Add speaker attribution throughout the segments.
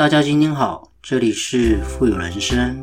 Speaker 1: 大家今天好，这里是富有人生。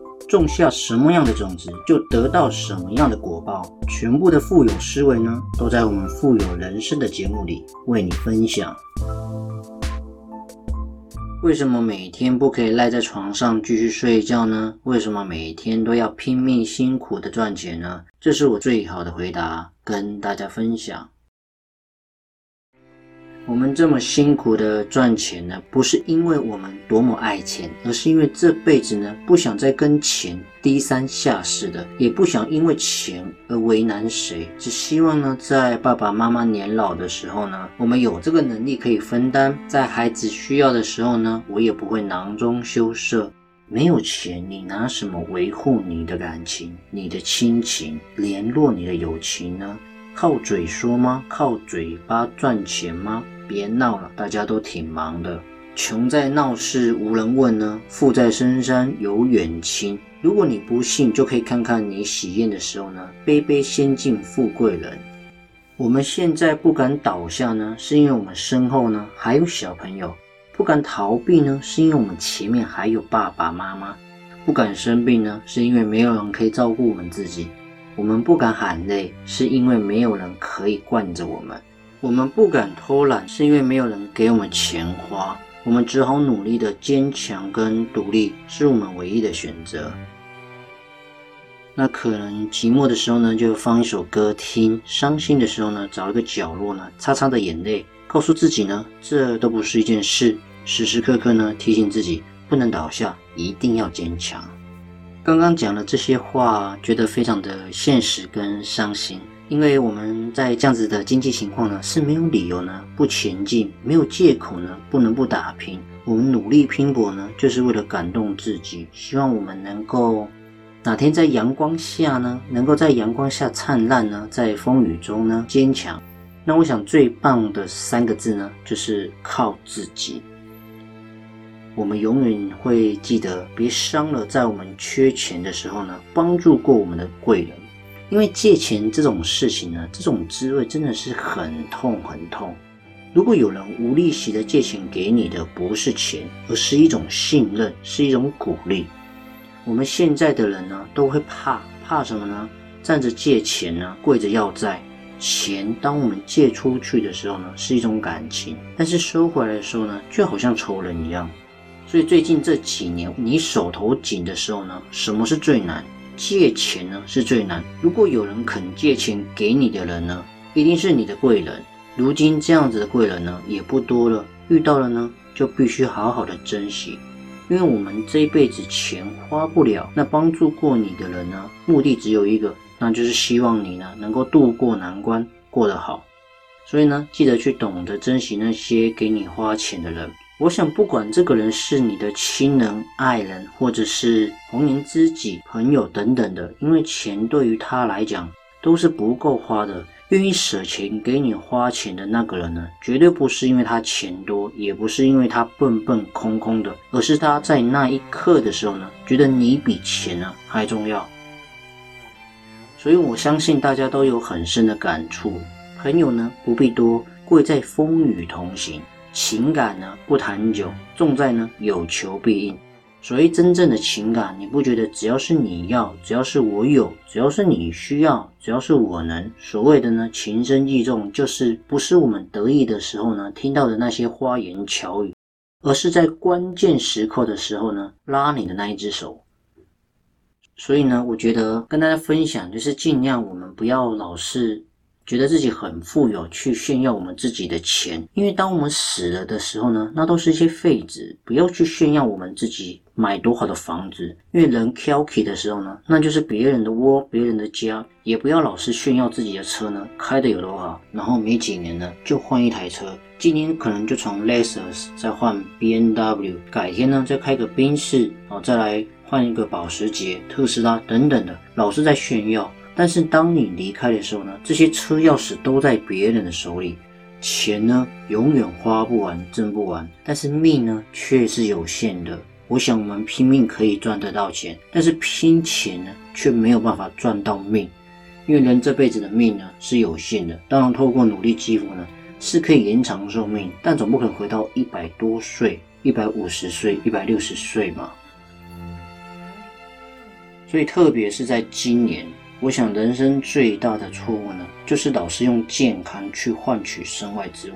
Speaker 1: 种下什么样的种子，就得到什么样的果报。全部的富有思维呢，都在我们富有人生的节目里为你分享。为什么每天不可以赖在床上继续睡觉呢？为什么每天都要拼命辛苦的赚钱呢？这是我最好的回答，跟大家分享。我们这么辛苦的赚钱呢，不是因为我们多么爱钱，而是因为这辈子呢，不想再跟钱低三下四的，也不想因为钱而为难谁，只希望呢，在爸爸妈妈年老的时候呢，我们有这个能力可以分担，在孩子需要的时候呢，我也不会囊中羞涩。没有钱，你拿什么维护你的感情、你的亲情、联络你的友情呢？靠嘴说吗？靠嘴巴赚钱吗？别闹了，大家都挺忙的。穷在闹市无人问呢，富在深山有远亲。如果你不信，就可以看看你喜宴的时候呢，杯杯先敬富贵人。我们现在不敢倒下呢，是因为我们身后呢还有小朋友；不敢逃避呢，是因为我们前面还有爸爸妈妈；不敢生病呢，是因为没有人可以照顾我们自己。我们不敢喊累，是因为没有人可以惯着我们；我们不敢偷懒，是因为没有人给我们钱花。我们只好努力的坚强跟独立，是我们唯一的选择。那可能寂寞的时候呢，就放一首歌听；伤心的时候呢，找一个角落呢，擦擦的眼泪，告诉自己呢，这都不是一件事。时时刻刻呢，提醒自己不能倒下，一定要坚强。刚刚讲了这些话，觉得非常的现实跟伤心，因为我们在这样子的经济情况呢，是没有理由呢不前进，没有借口呢不能不打拼。我们努力拼搏呢，就是为了感动自己，希望我们能够哪天在阳光下呢，能够在阳光下灿烂呢，在风雨中呢坚强。那我想最棒的三个字呢，就是靠自己。我们永远会记得，别伤了在我们缺钱的时候呢，帮助过我们的贵人。因为借钱这种事情呢，这种滋味真的是很痛很痛。如果有人无利息的借钱给你的不是钱，而是一种信任，是一种鼓励。我们现在的人呢，都会怕怕什么呢？站着借钱呢，跪着要债。钱当我们借出去的时候呢，是一种感情，但是收回来的时候呢，就好像仇人一样。所以最近这几年，你手头紧的时候呢，什么是最难？借钱呢是最难。如果有人肯借钱给你的人呢，一定是你的贵人。如今这样子的贵人呢也不多了，遇到了呢就必须好好的珍惜，因为我们这一辈子钱花不了。那帮助过你的人呢，目的只有一个，那就是希望你呢能够渡过难关，过得好。所以呢，记得去懂得珍惜那些给你花钱的人。我想，不管这个人是你的亲人、爱人，或者是红颜知己、朋友等等的，因为钱对于他来讲都是不够花的。愿意舍钱给你花钱的那个人呢，绝对不是因为他钱多，也不是因为他笨笨空空的，而是他在那一刻的时候呢，觉得你比钱呢还重要。所以我相信大家都有很深的感触。朋友呢不必多，贵在风雨同行。情感呢不谈久，重在呢有求必应。所谓真正的情感，你不觉得只要是你要，只要是我有，只要是你需要，只要是我能，所谓的呢情深意重，就是不是我们得意的时候呢听到的那些花言巧语，而是在关键时刻的时候呢拉你的那一只手。所以呢，我觉得跟大家分享就是尽量我们不要老是。觉得自己很富有，去炫耀我们自己的钱，因为当我们死了的时候呢，那都是一些废纸。不要去炫耀我们自己买多好的房子，因为人 k i k 的时候呢，那就是别人的窝，别人的家。也不要老是炫耀自己的车呢，开的有多好，然后没几年呢就换一台车。今年可能就从 Lexus 再换 B N W，改天呢再开个宾士，然后再来。换一个保时捷、特斯拉等等的，老是在炫耀。但是当你离开的时候呢，这些车钥匙都在别人的手里，钱呢永远花不完、挣不完，但是命呢却是有限的。我想我们拼命可以赚得到钱，但是拼钱呢却没有办法赚到命，因为人这辈子的命呢是有限的。当然，透过努力积福呢是可以延长寿命，但总不可能回到一百多岁、一百五十岁、一百六十岁嘛。所以，特别是在今年，我想人生最大的错误呢，就是老是用健康去换取身外之物。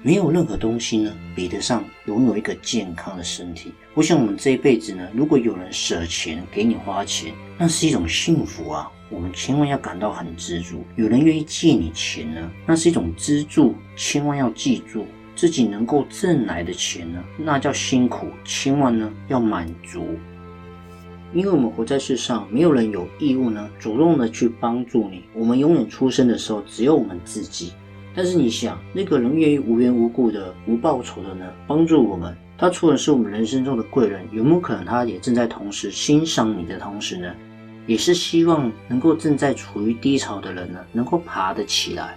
Speaker 1: 没有任何东西呢比得上拥有一个健康的身体。我想我们这一辈子呢，如果有人舍钱给你花钱，那是一种幸福啊！我们千万要感到很知足。有人愿意借你钱呢，那是一种资助。千万要记住，自己能够挣来的钱呢，那叫辛苦。千万呢要满足，因为我们活在世上，没有人有义务呢主动的去帮助你。我们永远出生的时候，只有我们自己。但是你想，那个人愿意无缘无故的、无报酬的呢帮助我们，他除了是我们人生中的贵人，有没有可能他也正在同时欣赏你的同时呢，也是希望能够正在处于低潮的人呢能够爬得起来？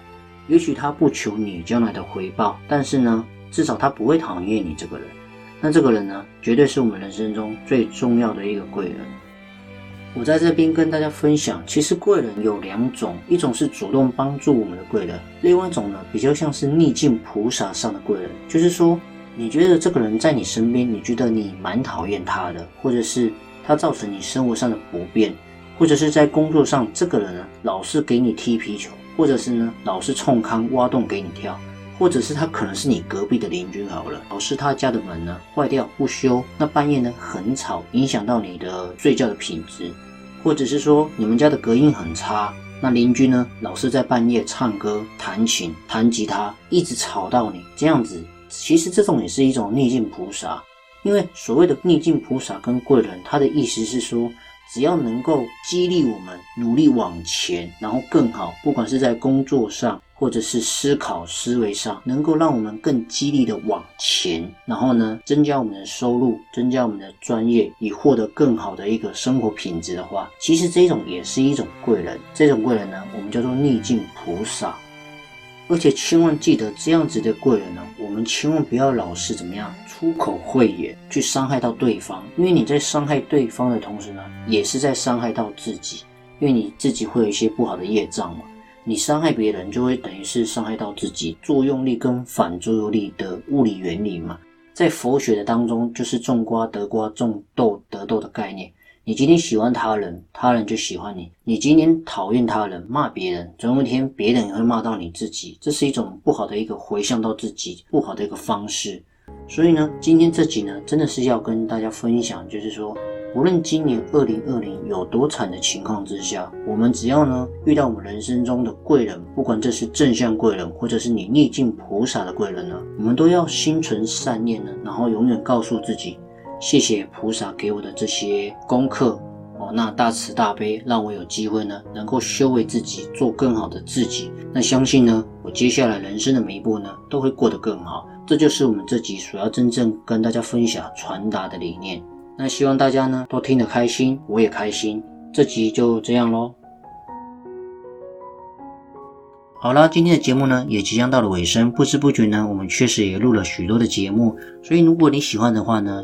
Speaker 1: 也许他不求你将来的回报，但是呢，至少他不会讨厌你这个人。那这个人呢，绝对是我们人生中最重要的一个贵人。我在这边跟大家分享，其实贵人有两种，一种是主动帮助我们的贵人，另外一种呢比较像是逆境菩萨上的贵人，就是说你觉得这个人在你身边，你觉得你蛮讨厌他的，或者是他造成你生活上的不便，或者是在工作上这个人呢老是给你踢皮球，或者是呢老是冲康挖洞给你跳，或者是他可能是你隔壁的邻居好了，老是他家的门呢坏掉不修，那半夜呢很吵，影响到你的睡觉的品质。或者是说你们家的隔音很差，那邻居呢老是在半夜唱歌、弹琴、弹吉他，一直吵到你，这样子，其实这种也是一种逆境菩萨。因为所谓的逆境菩萨跟贵人，他的意思是说。只要能够激励我们努力往前，然后更好，不管是在工作上，或者是思考思维上，能够让我们更激励的往前，然后呢，增加我们的收入，增加我们的专业，以获得更好的一个生活品质的话，其实这种也是一种贵人。这种贵人呢，我们叫做逆境菩萨。而且千万记得，这样子的贵人呢，我们千万不要老是怎么样出口慧言去伤害到对方，因为你在伤害对方的同时呢，也是在伤害到自己，因为你自己会有一些不好的业障嘛。你伤害别人，就会等于是伤害到自己。作用力跟反作用力的物理原理嘛，在佛学的当中，就是种瓜得瓜，种豆得豆的概念。你今天喜欢他人，他人就喜欢你；你今天讨厌他人，骂别人，总有一天别人也会骂到你自己。这是一种不好的一个回向到自己不好的一个方式。所以呢，今天这集呢，真的是要跟大家分享，就是说，无论今年二零二零有多惨的情况之下，我们只要呢遇到我们人生中的贵人，不管这是正向贵人，或者是你逆境菩萨的贵人呢，我们都要心存善念呢，然后永远告诉自己。谢谢菩萨给我的这些功课哦，那大慈大悲让我有机会呢，能够修为自己，做更好的自己。那相信呢，我接下来人生的每一步呢，都会过得更好。这就是我们这集所要真正跟大家分享、传达的理念。那希望大家呢都听得开心，我也开心。这集就这样喽。好了，今天的节目呢也即将到了尾声，不知不觉呢，我们确实也录了许多的节目。所以如果你喜欢的话呢，